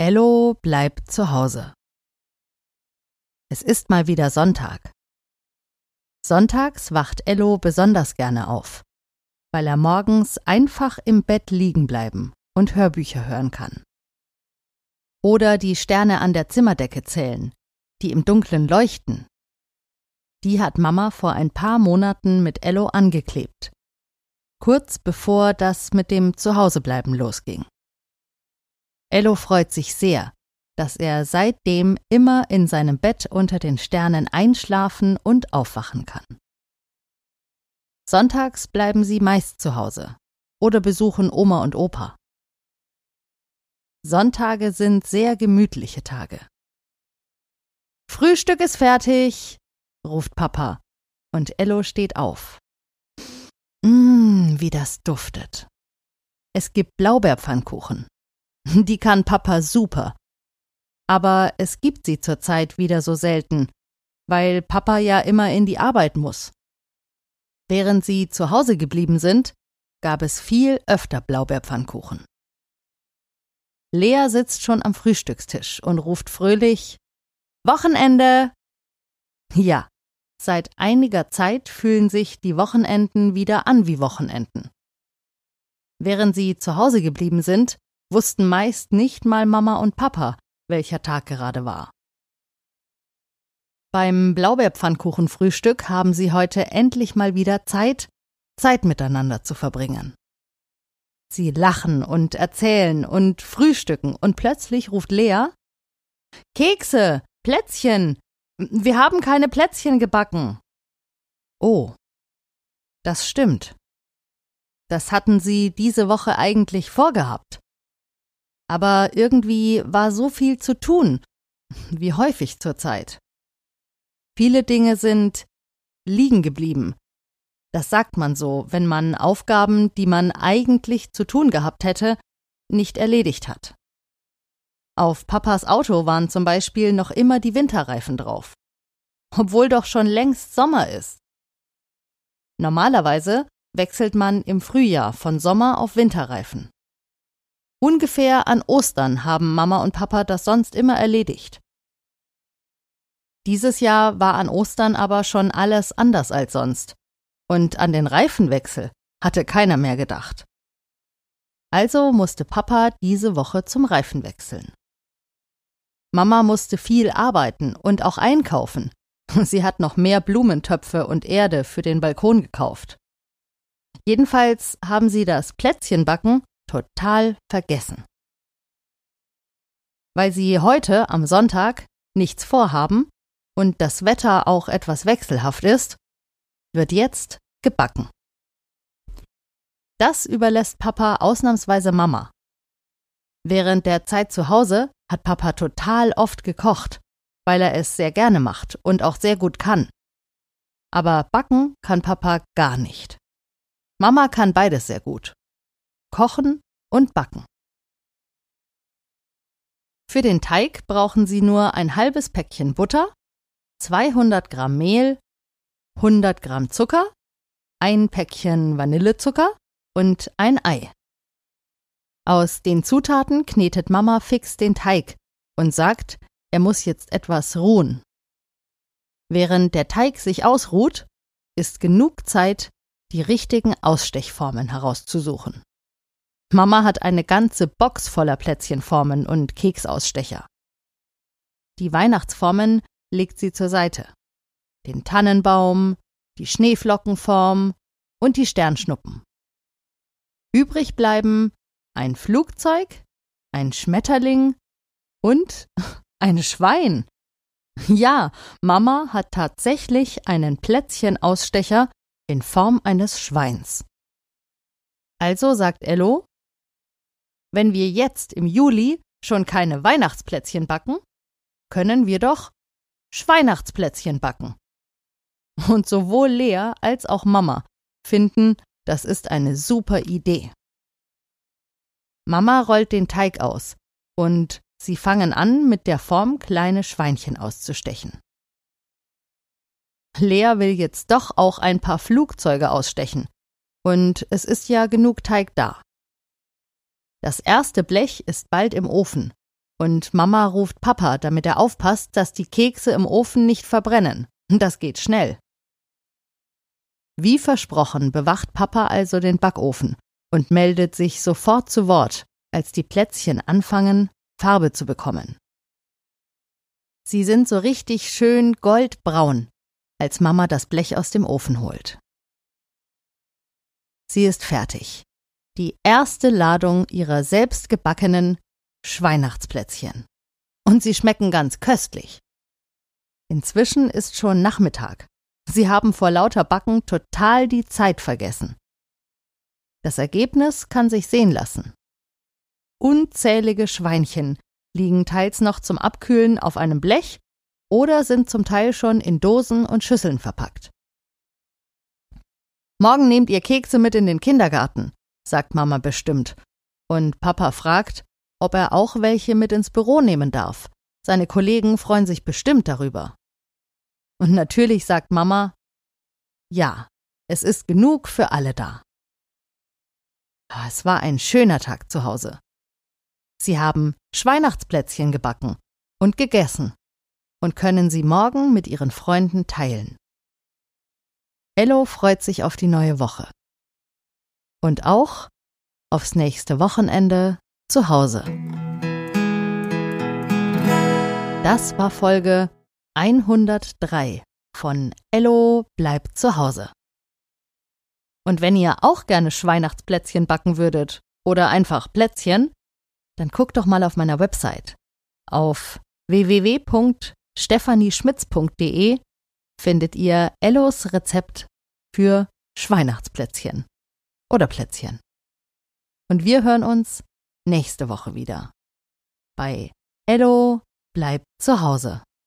Ello bleibt zu Hause. Es ist mal wieder Sonntag. Sonntags wacht Ello besonders gerne auf, weil er morgens einfach im Bett liegen bleiben und Hörbücher hören kann. Oder die Sterne an der Zimmerdecke zählen, die im Dunkeln leuchten. Die hat Mama vor ein paar Monaten mit Ello angeklebt, kurz bevor das mit dem Zuhausebleiben losging. Ello freut sich sehr, dass er seitdem immer in seinem Bett unter den Sternen einschlafen und aufwachen kann. Sonntags bleiben sie meist zu Hause oder besuchen Oma und Opa. Sonntage sind sehr gemütliche Tage. Frühstück ist fertig, ruft Papa, und Ello steht auf. Mmm, wie das duftet. Es gibt Blaubeerpfannkuchen. Die kann Papa super. Aber es gibt sie zurzeit wieder so selten, weil Papa ja immer in die Arbeit muss. Während sie zu Hause geblieben sind, gab es viel öfter Blaubeerpfannkuchen. Lea sitzt schon am Frühstückstisch und ruft fröhlich Wochenende. Ja, seit einiger Zeit fühlen sich die Wochenenden wieder an wie Wochenenden. Während sie zu Hause geblieben sind, wussten meist nicht mal Mama und Papa, welcher Tag gerade war. Beim Blaubeerpfannkuchenfrühstück haben sie heute endlich mal wieder Zeit, Zeit miteinander zu verbringen. Sie lachen und erzählen und frühstücken und plötzlich ruft Lea Kekse, Plätzchen. Wir haben keine Plätzchen gebacken. Oh. Das stimmt. Das hatten sie diese Woche eigentlich vorgehabt. Aber irgendwie war so viel zu tun, wie häufig zurzeit. Viele Dinge sind liegen geblieben. Das sagt man so, wenn man Aufgaben, die man eigentlich zu tun gehabt hätte, nicht erledigt hat. Auf Papas Auto waren zum Beispiel noch immer die Winterreifen drauf, obwohl doch schon längst Sommer ist. Normalerweise wechselt man im Frühjahr von Sommer auf Winterreifen. Ungefähr an Ostern haben Mama und Papa das sonst immer erledigt. Dieses Jahr war an Ostern aber schon alles anders als sonst. Und an den Reifenwechsel hatte keiner mehr gedacht. Also musste Papa diese Woche zum Reifen wechseln. Mama musste viel arbeiten und auch einkaufen. Sie hat noch mehr Blumentöpfe und Erde für den Balkon gekauft. Jedenfalls haben sie das Plätzchenbacken total vergessen. Weil sie heute am Sonntag nichts vorhaben und das Wetter auch etwas wechselhaft ist, wird jetzt gebacken. Das überlässt Papa ausnahmsweise Mama. Während der Zeit zu Hause hat Papa total oft gekocht, weil er es sehr gerne macht und auch sehr gut kann. Aber backen kann Papa gar nicht. Mama kann beides sehr gut kochen und backen. Für den Teig brauchen Sie nur ein halbes Päckchen Butter, 200 Gramm Mehl, 100 Gramm Zucker, ein Päckchen Vanillezucker und ein Ei. Aus den Zutaten knetet Mama fix den Teig und sagt, er muss jetzt etwas ruhen. Während der Teig sich ausruht, ist genug Zeit, die richtigen Ausstechformen herauszusuchen. Mama hat eine ganze Box voller Plätzchenformen und Keksausstecher. Die Weihnachtsformen legt sie zur Seite. Den Tannenbaum, die Schneeflockenform und die Sternschnuppen. Übrig bleiben ein Flugzeug, ein Schmetterling und ein Schwein. Ja, Mama hat tatsächlich einen Plätzchenausstecher in Form eines Schweins. Also sagt Ello, wenn wir jetzt im Juli schon keine Weihnachtsplätzchen backen, können wir doch Schweinachtsplätzchen backen. Und sowohl Lea als auch Mama finden, das ist eine super Idee. Mama rollt den Teig aus und sie fangen an, mit der Form kleine Schweinchen auszustechen. Lea will jetzt doch auch ein paar Flugzeuge ausstechen. Und es ist ja genug Teig da. Das erste Blech ist bald im Ofen Und Mama ruft Papa, damit er aufpasst, dass die Kekse im Ofen nicht verbrennen. Das geht schnell. Wie versprochen bewacht Papa also den Backofen und meldet sich sofort zu Wort, als die Plätzchen anfangen, Farbe zu bekommen. Sie sind so richtig schön goldbraun, als Mama das Blech aus dem Ofen holt. Sie ist fertig. Die erste Ladung ihrer selbstgebackenen Schweinachtsplätzchen. Und sie schmecken ganz köstlich. Inzwischen ist schon Nachmittag. Sie haben vor lauter Backen total die Zeit vergessen. Das Ergebnis kann sich sehen lassen. Unzählige Schweinchen liegen teils noch zum Abkühlen auf einem Blech oder sind zum Teil schon in Dosen und Schüsseln verpackt. Morgen nehmt ihr Kekse mit in den Kindergarten, sagt Mama bestimmt. Und Papa fragt, ob er auch welche mit ins Büro nehmen darf. Seine Kollegen freuen sich bestimmt darüber. Und natürlich sagt Mama, ja, es ist genug für alle da. Ah, es war ein schöner Tag zu Hause. Sie haben Schweinachtsplätzchen gebacken und gegessen und können sie morgen mit ihren Freunden teilen. Ello freut sich auf die neue Woche. Und auch aufs nächste Wochenende zu Hause. Das war Folge 103 von Ello bleibt zu Hause. Und wenn ihr auch gerne Schweinachtsplätzchen backen würdet oder einfach Plätzchen, dann guckt doch mal auf meiner Website. Auf www.stephanieschmitz.de findet ihr Ellos Rezept für Schweinachtsplätzchen oder Plätzchen. Und wir hören uns nächste Woche wieder. Bei Ello bleibt zu Hause.